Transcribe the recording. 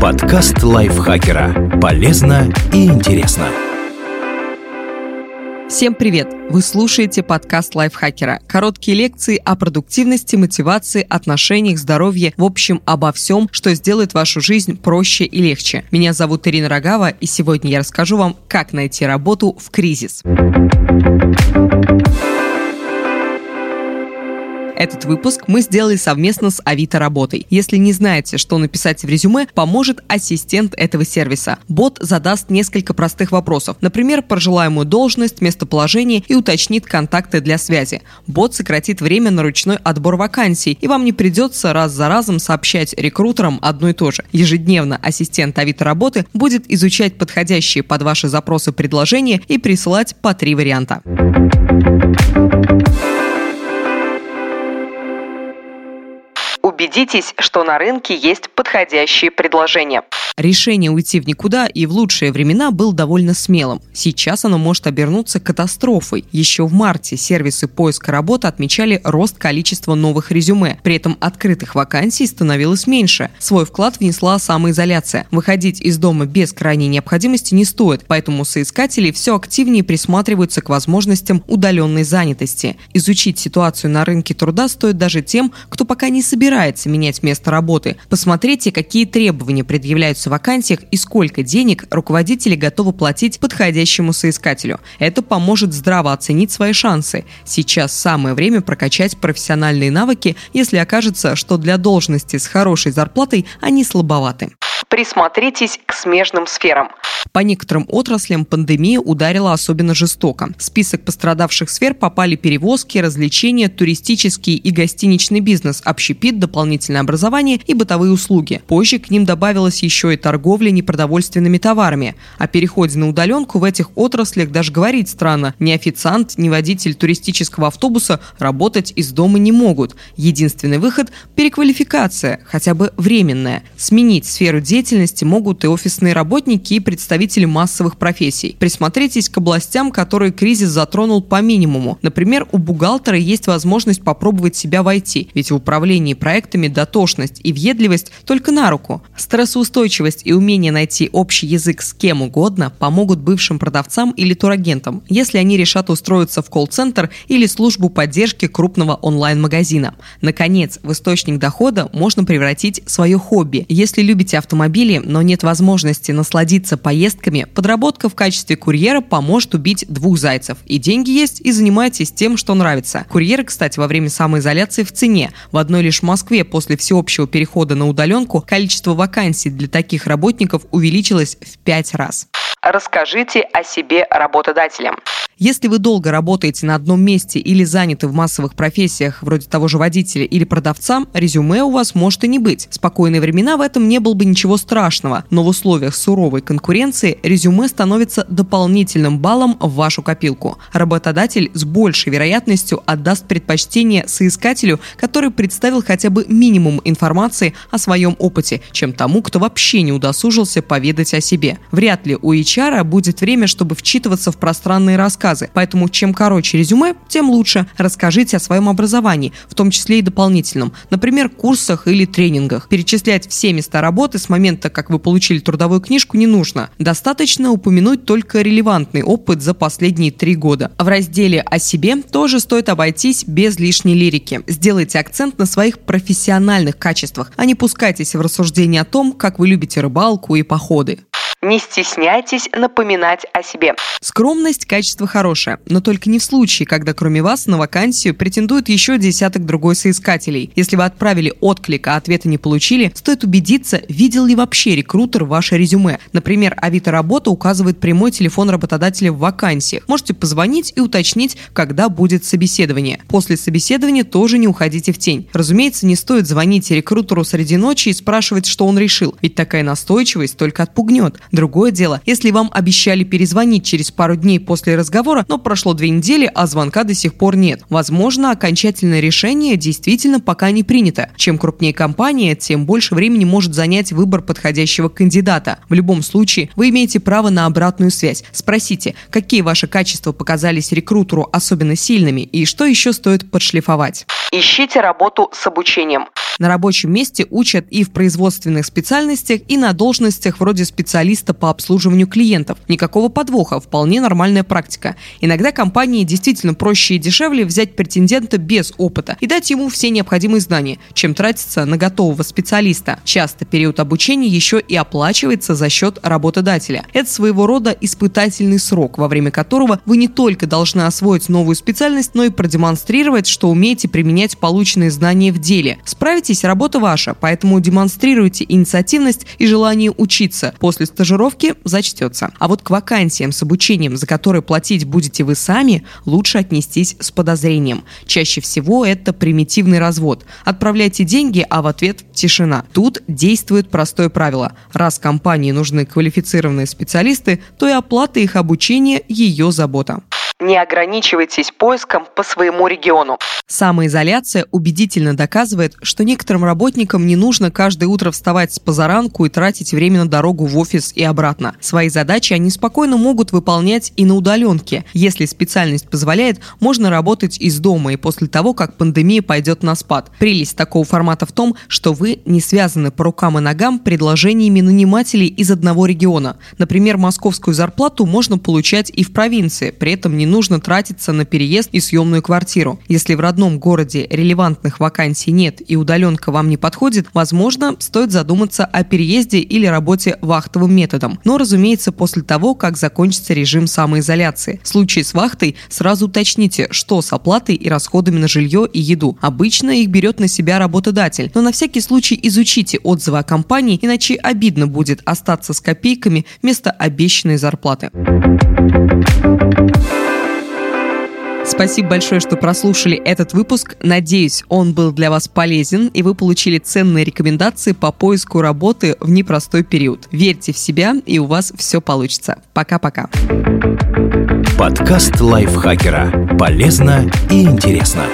Подкаст лайфхакера. Полезно и интересно. Всем привет! Вы слушаете подкаст лайфхакера. Короткие лекции о продуктивности, мотивации, отношениях, здоровье, в общем, обо всем, что сделает вашу жизнь проще и легче. Меня зовут Ирина Рогава, и сегодня я расскажу вам, как найти работу в кризис. Этот выпуск мы сделали совместно с Авито Работой. Если не знаете, что написать в резюме, поможет ассистент этого сервиса. Бот задаст несколько простых вопросов. Например, про желаемую должность, местоположение и уточнит контакты для связи. Бот сократит время на ручной отбор вакансий, и вам не придется раз за разом сообщать рекрутерам одно и то же. Ежедневно ассистент Авито Работы будет изучать подходящие под ваши запросы предложения и присылать по три варианта. Убедитесь, что на рынке есть подходящие предложения. Решение уйти в никуда и в лучшие времена был довольно смелым. Сейчас оно может обернуться катастрофой. Еще в марте сервисы поиска работы отмечали рост количества новых резюме. При этом открытых вакансий становилось меньше. Свой вклад внесла самоизоляция. Выходить из дома без крайней необходимости не стоит, поэтому соискатели все активнее присматриваются к возможностям удаленной занятости. Изучить ситуацию на рынке труда стоит даже тем, кто пока не собирается собирается менять место работы. Посмотрите, какие требования предъявляются в вакансиях и сколько денег руководители готовы платить подходящему соискателю. Это поможет здраво оценить свои шансы. Сейчас самое время прокачать профессиональные навыки, если окажется, что для должности с хорошей зарплатой они слабоваты. Присмотритесь к смежным сферам. По некоторым отраслям пандемия ударила особенно жестоко. В список пострадавших сфер попали перевозки, развлечения, туристический и гостиничный бизнес, общепит, дополнительное образование и бытовые услуги. Позже к ним добавилась еще и торговля непродовольственными товарами. О переходе на удаленку в этих отраслях даже говорить странно. Ни официант, ни водитель туристического автобуса работать из дома не могут. Единственный выход – переквалификация, хотя бы временная. Сменить сферу деятельности могут и офисные работники, и представители массовых профессий. Присмотритесь к областям, которые кризис затронул по минимуму. Например, у бухгалтера есть возможность попробовать себя в IT, ведь в управлении проектами дотошность и въедливость только на руку. Стрессоустойчивость и умение найти общий язык с кем угодно помогут бывшим продавцам или турагентам, если они решат устроиться в колл-центр или службу поддержки крупного онлайн-магазина. Наконец, в источник дохода можно превратить свое хобби. Если любите автомобиль, автомобиле, но нет возможности насладиться поездками, подработка в качестве курьера поможет убить двух зайцев. И деньги есть, и занимайтесь тем, что нравится. Курьеры, кстати, во время самоизоляции в цене. В одной лишь Москве после всеобщего перехода на удаленку количество вакансий для таких работников увеличилось в пять раз. Расскажите о себе работодателям. Если вы долго работаете на одном месте или заняты в массовых профессиях, вроде того же водителя или продавца, резюме у вас может и не быть. Спокойные времена в этом не было бы ничего страшного, но в условиях суровой конкуренции резюме становится дополнительным баллом в вашу копилку. Работодатель с большей вероятностью отдаст предпочтение соискателю, который представил хотя бы минимум информации о своем опыте, чем тому, кто вообще не удосужился поведать о себе. Вряд ли у HR будет время, чтобы вчитываться в пространные рассказы. Поэтому чем короче резюме, тем лучше. Расскажите о своем образовании, в том числе и дополнительном. Например, курсах или тренингах. Перечислять все места работы с момента, как вы получили трудовую книжку, не нужно. Достаточно упомянуть только релевантный опыт за последние три года. В разделе «О себе» тоже стоит обойтись без лишней лирики. Сделайте акцент на своих профессиональных качествах, а не пускайтесь в рассуждения о том, как вы любите рыбалку и походы. Не стесняйтесь напоминать о себе. Скромность – качество хорошее, но только не в случае, когда кроме вас на вакансию претендует еще десяток другой соискателей. Если вы отправили отклик, а ответа не получили, стоит убедиться, видел ли вообще рекрутер ваше резюме. Например, Авито Работа указывает прямой телефон работодателя в вакансиях. Можете позвонить и уточнить, когда будет собеседование. После собеседования тоже не уходите в тень. Разумеется, не стоит звонить рекрутеру среди ночи и спрашивать, что он решил, ведь такая настойчивость только отпугнет. Другое дело, если вам обещали перезвонить через пару дней после разговора, но прошло две недели, а звонка до сих пор нет. Возможно, окончательное решение действительно пока не принято. Чем крупнее компания, тем больше времени может занять выбор подходящего кандидата. В любом случае, вы имеете право на обратную связь. Спросите, какие ваши качества показались рекрутеру особенно сильными и что еще стоит подшлифовать. Ищите работу с обучением. На рабочем месте учат и в производственных специальностях, и на должностях вроде специалиста по обслуживанию клиентов. Никакого подвоха, вполне нормальная практика. Иногда компании действительно проще и дешевле взять претендента без опыта и дать ему все необходимые знания, чем тратиться на готового специалиста. Часто период обучения еще и оплачивается за счет работодателя. Это своего рода испытательный срок, во время которого вы не только должны освоить новую специальность, но и продемонстрировать, что умеете применять полученные знания в деле. Справитесь, работа ваша, поэтому демонстрируйте инициативность и желание учиться. После стажировки зачтется. А вот к вакансиям с обучением, за которые платить будете вы сами, лучше отнестись с подозрением. Чаще всего это примитивный развод. Отправляйте деньги, а в ответ тишина. Тут действует простое правило. Раз компании нужны квалифицированные специалисты, то и оплата их обучения – ее забота. Не ограничивайтесь поиском по своему региону. Самоизоляция убедительно доказывает, что некоторым работникам не нужно каждое утро вставать с позаранку и тратить время на дорогу в офис и обратно. Свои задачи они спокойно могут выполнять и на удаленке. Если специальность позволяет, можно работать из дома и после того, как пандемия пойдет на спад. Прелесть такого формата в том, что вы не связаны по рукам и ногам предложениями нанимателей из одного региона. Например, московскую зарплату можно получать и в провинции, при этом не нужно тратиться на переезд и съемную квартиру. Если в родном городе релевантных вакансий нет и удаленка вам не подходит, возможно, стоит задуматься о переезде или работе вахтовым методом. Но, разумеется, после того, как закончится режим самоизоляции. В случае с вахтой сразу уточните, что с оплатой и расходами на жилье и еду. Обычно их берет на себя работодатель, но на всякий случай изучите отзывы о компании, иначе обидно будет остаться с копейками вместо обещанной зарплаты. Спасибо большое, что прослушали этот выпуск. Надеюсь, он был для вас полезен, и вы получили ценные рекомендации по поиску работы в непростой период. Верьте в себя, и у вас все получится. Пока-пока. Подкаст лайфхакера. Полезно и интересно.